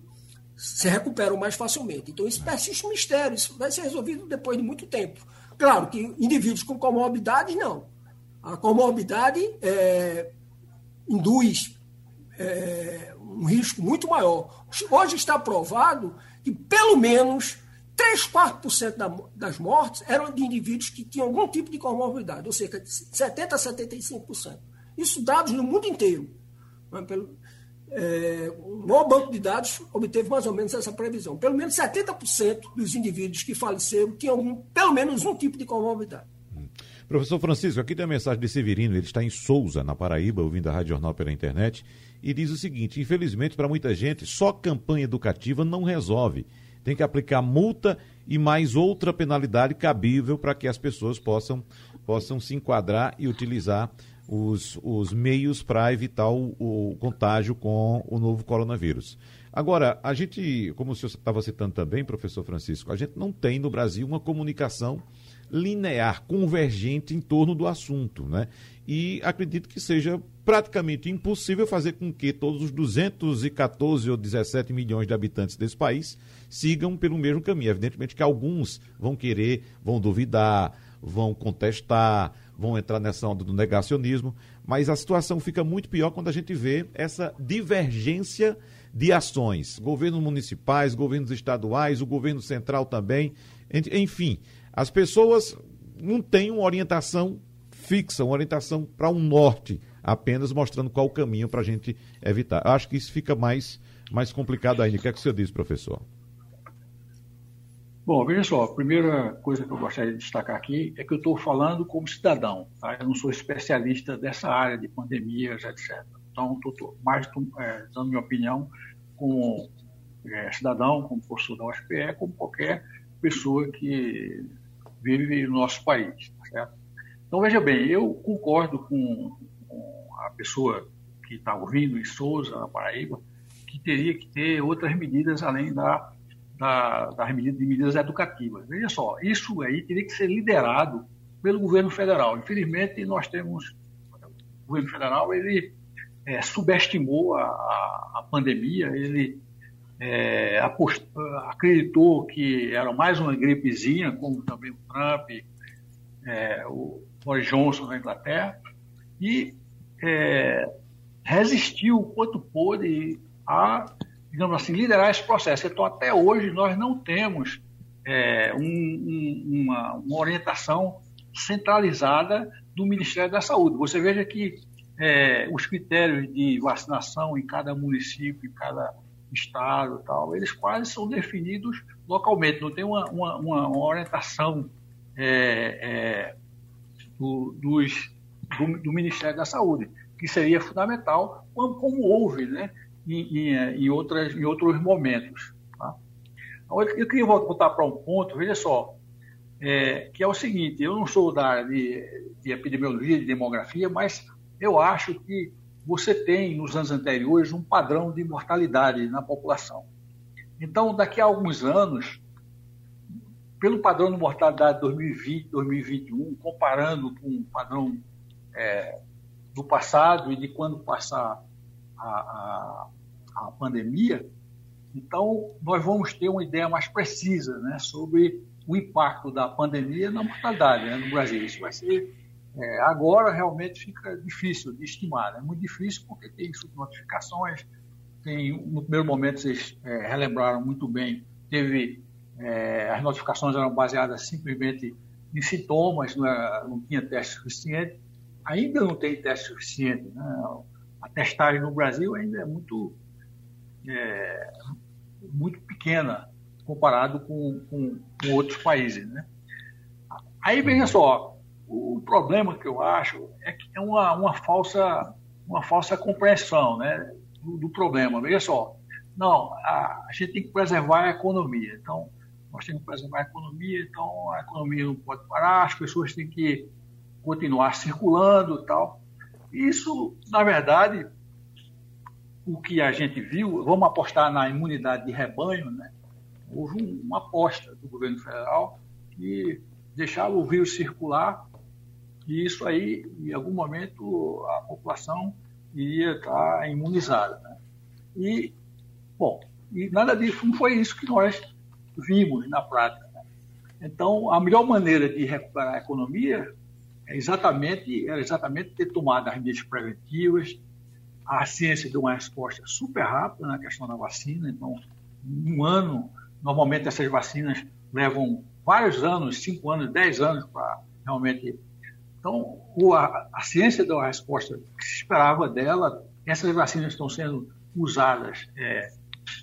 se recuperam mais facilmente. Então, isso persiste um mistério, isso vai ser resolvido depois de muito tempo. Claro que indivíduos com comorbidades, não. A comorbidade é, induz é, um risco muito maior. Hoje está provado que pelo menos 3, 4% da, das mortes eram de indivíduos que tinham algum tipo de comorbidade, ou seja, 70% a 75%. Isso dados no mundo inteiro. Pelo, é, o maior banco de dados obteve mais ou menos essa previsão. Pelo menos 70% dos indivíduos que faleceram tinham pelo menos um tipo de comorbidade. Professor Francisco, aqui tem a mensagem de Severino, ele está em Souza, na Paraíba, ouvindo a Rádio Jornal pela internet, e diz o seguinte: infelizmente, para muita gente, só campanha educativa não resolve. Tem que aplicar multa e mais outra penalidade cabível para que as pessoas possam, possam se enquadrar e utilizar os, os meios para evitar o, o, contágio com o novo coronavírus. Agora, a gente, como o senhor estava citando também, professor Francisco, a gente não tem no Brasil uma comunicação linear, convergente em torno do assunto, né? E acredito que seja praticamente impossível fazer com que todos os 214 ou 17 milhões de habitantes desse país sigam pelo mesmo caminho. Evidentemente que alguns vão querer, vão duvidar, vão contestar, vão entrar nessa onda do negacionismo, mas a situação fica muito pior quando a gente vê essa divergência de ações. Governos municipais, governos estaduais, o governo central também. Enfim, as pessoas não têm uma orientação fixa, uma orientação para um norte, apenas mostrando qual o caminho para a gente evitar. Acho que isso fica mais, mais complicado ainda. O que é que o senhor diz, professor? Bom, veja só, a primeira coisa que eu gostaria de destacar aqui é que eu estou falando como cidadão, tá? eu não sou especialista dessa área de pandemias, etc. Então, estou mais é, dando minha opinião como é, cidadão, como professor da UFPE, como qualquer pessoa que vive no nosso país. Tá certo? Então, veja bem, eu concordo com, com a pessoa que está ouvindo em Souza, na Paraíba, que teria que ter outras medidas além da da, das medidas, de medidas educativas. Veja só, isso aí teria que ser liderado pelo governo federal. Infelizmente, nós temos governo federal ele é, subestimou a, a, pandemia, ele é, acreditou que era mais uma gripezinha, como também o Trump, é, o Boris Johnson na Inglaterra, e é, resistiu o quanto pôde a, digamos assim, liderar esse processo. Então, até hoje, nós não temos é, um, um, uma, uma, orientação centralizada do Ministério da Saúde. Você veja que é, os critérios de vacinação em cada município, em cada estado, tal, eles quase são definidos localmente. Não tem uma, uma, uma orientação é, é do, dos, do, do Ministério da Saúde que seria fundamental, como, como houve né, em, em, em, outras, em outros momentos. Tá? Eu queria voltar para um ponto, veja só, é, que é o seguinte: eu não sou da área de, de epidemiologia, de demografia, mas eu acho que você tem, nos anos anteriores, um padrão de mortalidade na população. Então, daqui a alguns anos, pelo padrão de mortalidade 2020, 2021, comparando com o padrão é, do passado e de quando passar a, a, pandemia, então nós vamos ter uma ideia mais precisa né, sobre o impacto da pandemia na mortalidade né, no Brasil. Isso vai ser. É, agora realmente fica difícil de estimar, é né? muito difícil porque tem subnotificações, tem, no primeiro momento vocês é, relembraram muito bem, teve é, as notificações eram baseadas simplesmente em sintomas, não, era, não tinha teste suficiente ainda não tem teste suficiente. Né? A testagem no Brasil ainda é muito, é, muito pequena comparado com, com, com, outros países. Né? Aí, veja só, o problema que eu acho é que é uma, uma, falsa, uma falsa compreensão né, do, do problema. Veja só, não, a, a gente tem que preservar a economia. Então, nós temos que preservar a economia, então a economia não pode parar, as pessoas têm que continuar circulando tal. Isso, na verdade, o que a gente viu, vamos apostar na imunidade de rebanho, né? houve uma aposta do governo federal que deixava o vírus circular e isso aí, em algum momento, a população iria estar imunizada. Né? E, bom, e nada disso, não foi isso que nós vimos na prática. Né? Então, a melhor maneira de recuperar a economia é exatamente, era exatamente ter tomado as medidas preventivas. A ciência deu uma resposta super rápida na questão da vacina. Então, um ano, normalmente essas vacinas levam vários anos, cinco anos, dez anos para realmente. Então, a, a ciência deu a resposta que se esperava dela. Essas vacinas estão sendo usadas é,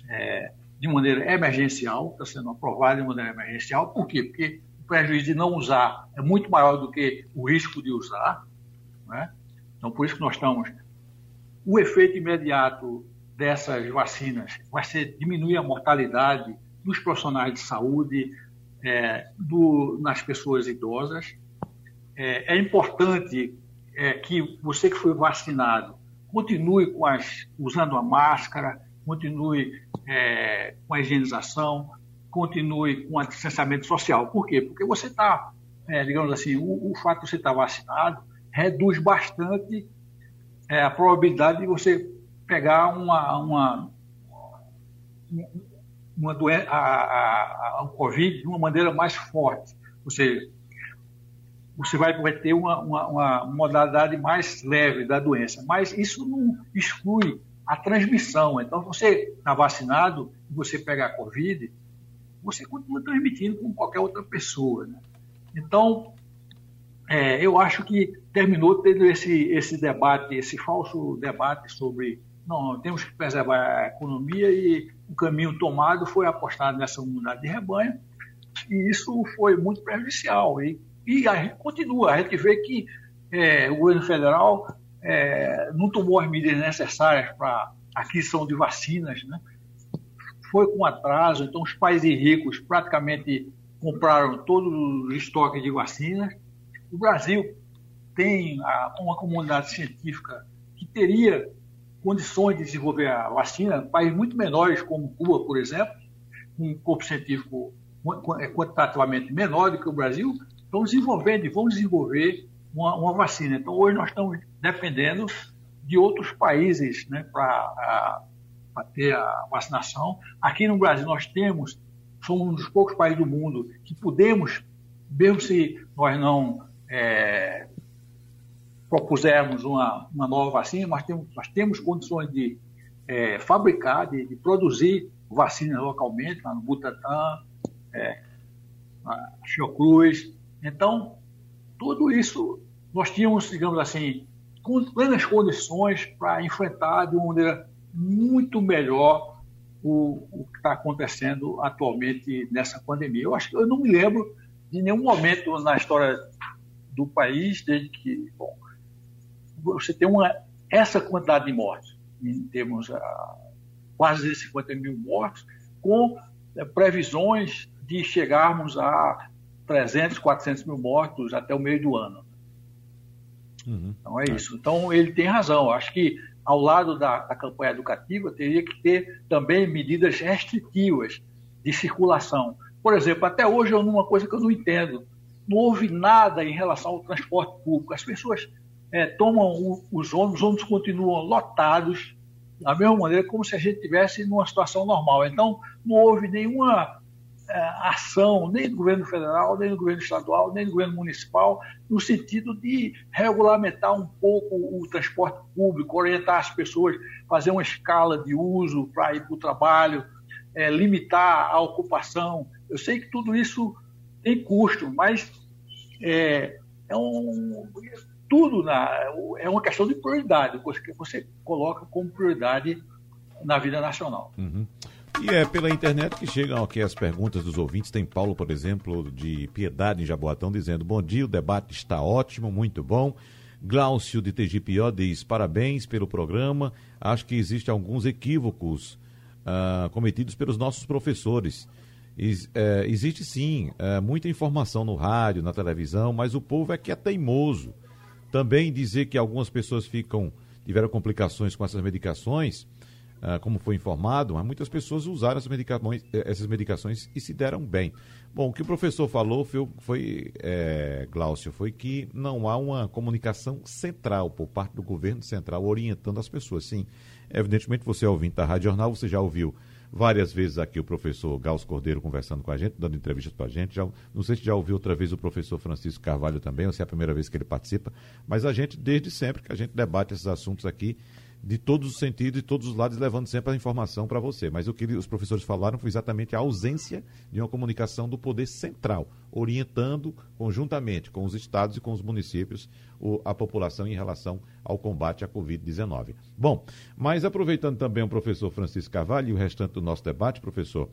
é, de maneira emergencial, está sendo aprovada de maneira emergencial. Por quê? Porque o prejuízo de não usar é muito maior do que o risco de usar. Né? Então, por isso que nós estamos. O efeito imediato dessas vacinas vai ser diminuir a mortalidade dos profissionais de saúde, é, do, nas pessoas idosas. É, é importante é, que você que foi vacinado continue as, usando a máscara, continue é, com a higienização, continue com o distanciamento social. Por quê? Porque você está, é, digamos assim, o, o, fato de você estar tá vacinado reduz bastante é, a probabilidade de você pegar uma, uma, uma doença, a, a, a, Covid de uma maneira mais forte. Seja, você vai, vai ter uma, uma, uma modalidade mais leve da doença. Mas isso não exclui a transmissão. Então, você está vacinado você pega a Covid, você continua transmitindo como qualquer outra pessoa. Né? Então, é, eu acho que terminou tendo esse, esse debate, esse falso debate sobre não, temos que preservar a economia e o caminho tomado foi apostado nessa unidade de rebanho e isso foi muito prejudicial. E, e a gente continua, a gente vê que é, o governo federal é, não tomou as medidas necessárias para aquisição de vacinas, né? foi com atraso, então os países ricos praticamente compraram todos os estoques de vacinas. O Brasil tem uma comunidade científica que teria condições de desenvolver a vacina, países muito menores, como Cuba, por exemplo, com um corpo científico é, quantitativamente menor do que o Brasil, estão desenvolvendo e vão desenvolver uma, uma vacina. Então, hoje nós estamos dependendo de outros países né, para ter a vacinação. Aqui no Brasil nós temos, somos um dos poucos países do mundo que podemos, mesmo se nós não é, propusermos uma, uma nova vacina, nós temos, nós temos condições de é, fabricar, de, de, produzir vacinas localmente, lá no Butantan, é, na Fiocruz. Então, tudo isso nós tínhamos, digamos assim, com plenas condições para enfrentar de uma maneira muito melhor o, o que está acontecendo atualmente nessa pandemia. Eu acho que eu não me lembro de nenhum momento na história do país desde que bom, você tem uma essa quantidade de mortes, temos ah, quase 50 mil mortos, com é, previsões de chegarmos a 300, 400 mil mortos até o meio do ano. Uhum. Então é isso. Então ele tem razão. Acho que ao lado da, da, campanha educativa teria que ter também medidas restritivas de circulação. Por exemplo, até hoje é uma coisa que eu não entendo. Não houve nada em relação ao transporte público. As pessoas é, tomam os ônibus, os ônibus continuam lotados da mesma maneira como se a gente tivesse numa situação normal. Então, não houve nenhuma é, ação, nem do governo federal, nem do governo estadual, nem do governo municipal, no sentido de regulamentar um pouco o transporte público, orientar as pessoas, fazer uma escala de uso para ir para o trabalho, é, limitar a ocupação. Eu sei que tudo isso tem custo, mas é, é um, tudo na, é uma questão de prioridade, que você coloca como prioridade na vida nacional. Uhum. E é pela internet que chegam aqui as perguntas dos ouvintes. Tem Paulo, por exemplo, de Piedade em Jaboatão, dizendo: Bom dia, o debate está ótimo, muito bom. Glaucio de TGPO diz: Parabéns pelo programa. Acho que existem alguns equívocos uh, cometidos pelos nossos professores. Uh, existe sim uh, muita informação no rádio, na televisão, mas o povo é que é teimoso. Também dizer que algumas pessoas ficam tiveram complicações com essas medicações ah, como foi informado, mas muitas pessoas usaram essas medicações, essas medicações e se deram bem. Bom, o que o professor falou foi, foi é, Glaucio, foi que não há uma comunicação central por parte do governo central orientando as pessoas. Sim, evidentemente você é ouvinte da Rádio Jornal, você já ouviu várias vezes aqui o professor Gauss Cordeiro conversando com a gente, dando entrevistas para a gente. Já, não sei se já ouviu outra vez o professor Francisco Carvalho também, ou se é a primeira vez que ele participa, mas a gente, desde sempre que a gente debate esses assuntos aqui, de todos os sentidos e todos os lados, levando sempre a informação para você. Mas o que os professores falaram foi exatamente a ausência de uma comunicação do poder central, orientando conjuntamente com os estados e com os municípios o, a população em relação ao combate à Covid-19. Bom, mas aproveitando também o professor Francisco Carvalho e o restante do nosso debate, professor,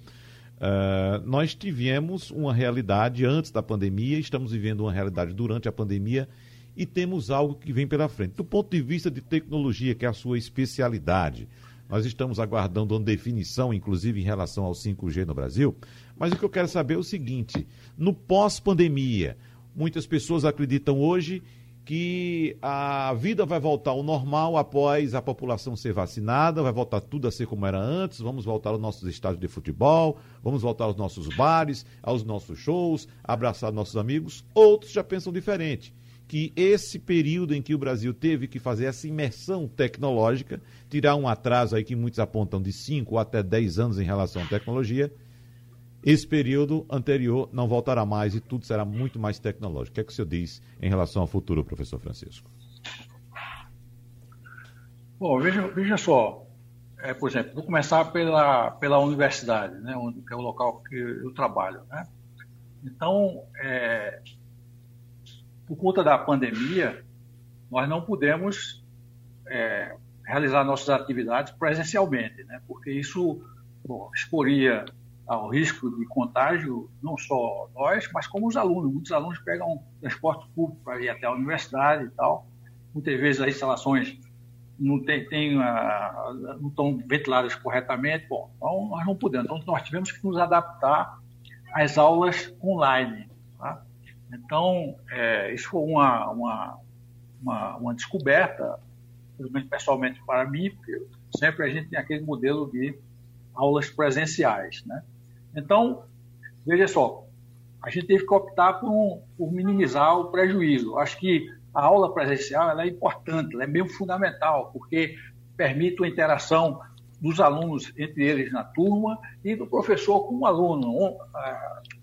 Uh, nós tivemos uma realidade antes da pandemia, estamos vivendo uma realidade durante a pandemia e temos algo que vem pela frente. Do ponto de vista de tecnologia, que é a sua especialidade, nós estamos aguardando uma definição, inclusive em relação ao 5G no Brasil. Mas o que eu quero saber é o seguinte: no pós-pandemia, muitas pessoas acreditam hoje que a vida vai voltar ao normal após a população ser vacinada, vai voltar tudo a ser como era antes, vamos voltar aos nossos estádios de futebol, vamos voltar aos nossos bares, aos nossos shows, abraçar nossos amigos. Outros já pensam diferente que esse período em que o Brasil teve que fazer essa imersão tecnológica, tirar um atraso aí que muitos apontam de 5 ou até 10 anos em relação à tecnologia, esse período anterior não voltará mais e tudo será muito mais tecnológico. O que é que o senhor diz em relação ao futuro, professor Francisco? Bom, veja, veja só, é, por exemplo, vou começar pela, pela universidade, né, onde, que é o local que eu trabalho. Né? Então, é, por conta da pandemia, nós não pudemos é, realizar nossas atividades presencialmente, né? porque isso bom, exporia ao risco de contágio não só nós, mas como os alunos. Muitos alunos pegam transporte público para ir até a universidade e tal. Muitas vezes as instalações não, tem, tem uh, não estão ventiladas corretamente. Bom, então nós não pudemos. Então nós tivemos que nos adaptar às aulas online. Tá? Então, é, isso foi uma, uma, uma, uma descoberta, pessoalmente para mim, porque sempre a gente tem aquele modelo de aulas presenciais. Né? Então, veja só, a gente teve que optar por, um, por minimizar o prejuízo. Acho que a aula presencial é importante, é meio fundamental, porque permite uma interação dos alunos entre eles na turma e do professor com o aluno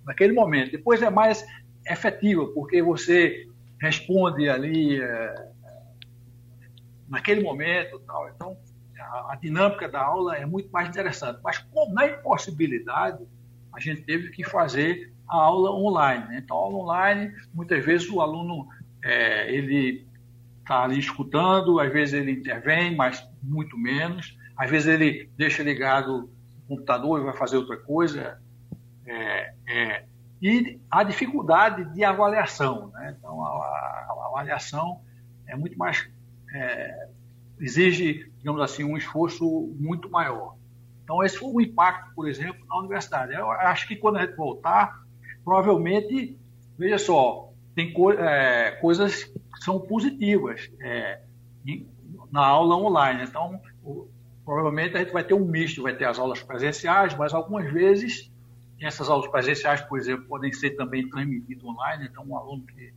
naquele momento. Depois é mais efetiva, porque você responde ali é, naquele momento. Tal. Então, a, a, dinâmica da aula é muito mais interessante. Mas, como na impossibilidade, a gente teve que fazer a aula online. Né? Então, a aula online, muitas vezes o aluno é, ele está ali escutando, às vezes ele intervém, mas muito menos. Às vezes ele deixa ligado o computador e vai fazer outra coisa. É, é, e a dificuldade de avaliação. Né? Então, a, a, avaliação é muito mais. É, exige, digamos assim, um esforço muito maior. Então, esse foi o impacto, por exemplo, na universidade. Eu acho que quando a gente voltar, provavelmente, veja só, tem co é, coisas que são positivas é, na aula online. Então, o, provavelmente a gente vai ter um misto, vai ter as aulas presenciais, mas algumas vezes essas aulas presenciais, por exemplo, podem ser também transmitidas online, então um aluno que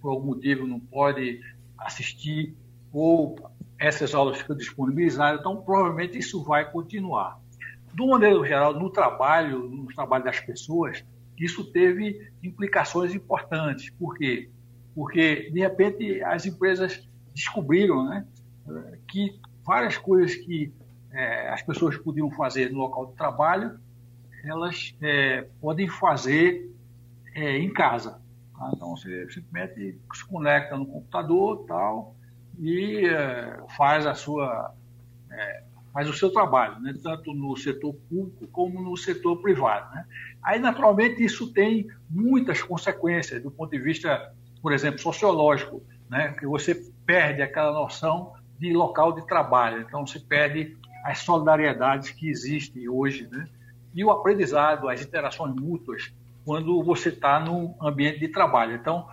por algum motivo não pode assistir ou essas aulas ficam disponibilizadas, então provavelmente isso vai continuar. Do maneira geral, no trabalho, no trabalho das pessoas, isso teve implicações importantes. Por quê? Porque, de repente, as empresas descobriram né, que várias coisas que é, as pessoas podiam fazer no local de trabalho elas é, podem fazer é, em casa. Tá? Então, você simplesmente se conecta no computador tal, e é, faz a sua é, faz o seu trabalho, né? tanto no setor público como no setor privado. Né? Aí, naturalmente, isso tem muitas consequências do ponto de vista, por exemplo, sociológico, né? que você perde aquela noção de local de trabalho. Então, se perde as solidariedades que existem hoje, né? E o aprendizado, as interações mútuas, quando você está num ambiente de trabalho. Então,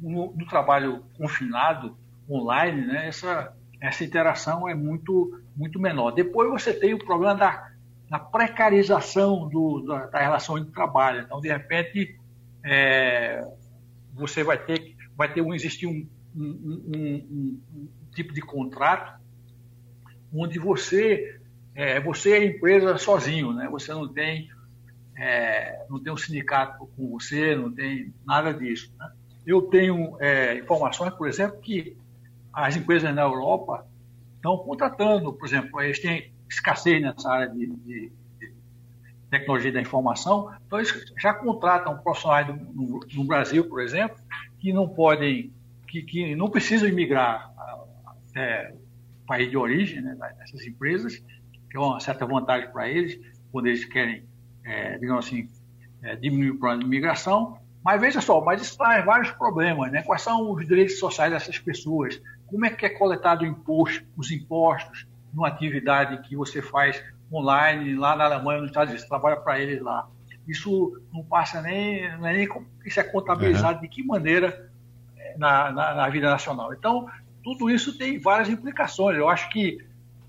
no, no, trabalho confinado, online, né, essa, essa interação é muito, muito menor. Depois você tem o problema da, da precarização do, da, da, relação de trabalho. Então, de repente, é, você vai ter, vai ter um, existir um, um, um, um tipo de contrato onde você é, você é empresa sozinho, né? Você não tem, é, não tem um sindicato com você, não tem nada disso. Né? Eu tenho é, informações, por exemplo, que as empresas na Europa estão contratando, por exemplo, eles têm escassez nessa área de, de, de tecnologia da informação, então eles já contratam profissionais do, no, no, Brasil, por exemplo, que não podem, que, que não precisam imigrar até o país de origem né, dessas empresas, é uma certa vantagem para eles, quando eles querem, é, digamos assim, é, diminuir o problema de imigração. Mas veja só, mas isso traz vários problemas, né? Quais são os direitos sociais dessas pessoas? Como é que é coletado imposto, os impostos numa atividade que você faz online lá na Alemanha, nos Estados Unidos, você trabalha para eles lá? Isso não passa nem, não é nem isso é contabilizado uhum. de que maneira é, na, na, na vida nacional. Então, tudo isso tem várias implicações. Eu acho que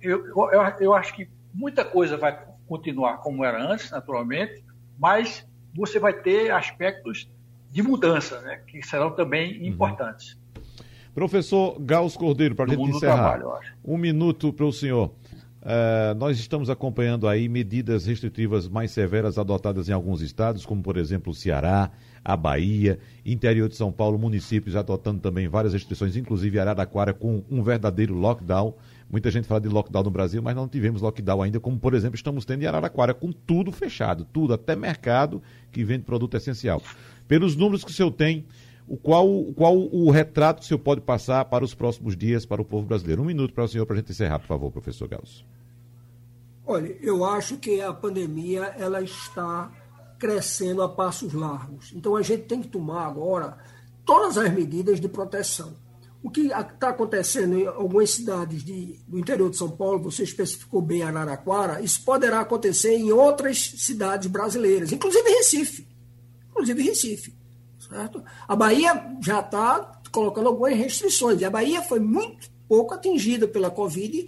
eu, eu, eu acho que muita coisa vai continuar como era antes, naturalmente, mas você vai ter aspectos de mudança, né, que serão também uhum. importantes. Professor Gauss Cordeiro, para a gente encerrar, trabalho, um minuto para o senhor. Uh, nós estamos acompanhando aí medidas restritivas mais severas adotadas em alguns estados, como por exemplo o Ceará, a Bahia, interior de São Paulo, municípios adotando também várias restrições, inclusive Araraquara com um verdadeiro lockdown. Muita gente fala de lockdown no Brasil, mas não tivemos lockdown ainda, como por exemplo estamos tendo em Araraquara, com tudo fechado, tudo, até mercado que vende produto essencial. Pelos números que o senhor tem, o qual, qual o retrato que o senhor pode passar para os próximos dias para o povo brasileiro? Um minuto para o senhor, para a gente encerrar, por favor, professor Gauss. Olha, eu acho que a pandemia ela está crescendo a passos largos. Então a gente tem que tomar agora todas as medidas de proteção. O que está acontecendo em algumas cidades de, do interior de São Paulo, você especificou bem Araraquara, isso poderá acontecer em outras cidades brasileiras, inclusive Recife. Inclusive Recife. Certo? A Bahia já está colocando algumas restrições. E a Bahia foi muito pouco atingida pela Covid,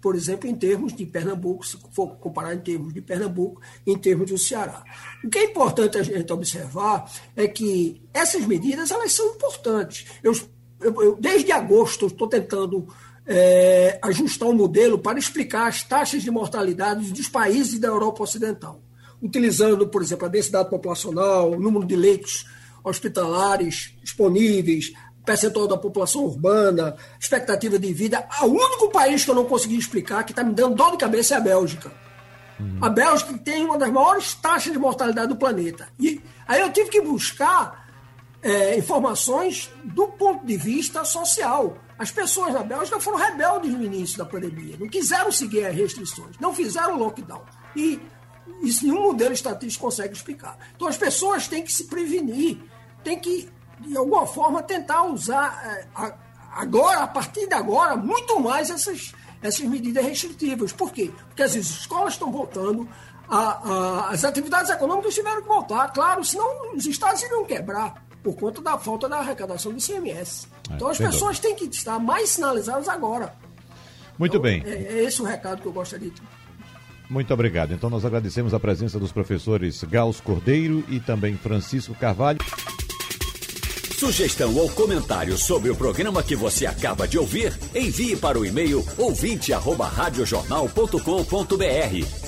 por exemplo, em termos de Pernambuco, se for comparar em termos de Pernambuco, em termos do Ceará. O que é importante a gente observar é que essas medidas elas são importantes. Eu eu, eu, desde agosto, estou tentando é, ajustar um modelo para explicar as taxas de mortalidade dos países da Europa Ocidental, utilizando, por exemplo, a densidade populacional, o número de leitos hospitalares disponíveis, percentual da população urbana, expectativa de vida. O único país que eu não consegui explicar, que está me dando dor de cabeça, é a Bélgica. Uhum. A Bélgica tem uma das maiores taxas de mortalidade do planeta. E aí eu tive que buscar é, informações do ponto de vista social. As pessoas na Bélgica foram rebeldes no início da pandemia, não quiseram seguir as restrições, não fizeram lockdown. E isso nenhum modelo estatístico consegue explicar. Então as pessoas têm que se prevenir, têm que, de alguma forma, tentar usar é, agora, a partir de agora, muito mais essas essas medidas restritivas. Por quê? Porque as escolas estão voltando, a, a, as atividades econômicas tiveram que voltar, claro, senão os estados iriam quebrar por conta da falta da arrecadação do ICMS. É, então as pessoas têm que estar mais sinalizadas agora. Muito então, bem. É, é, esse o recado que eu gostaria de. Muito obrigado. Então nós agradecemos a presença dos professores Gauss Cordeiro e também Francisco Carvalho. Sugestão ou comentário sobre o programa que você acaba de ouvir, envie para o e-mail ouvinte@radiojornal.com.br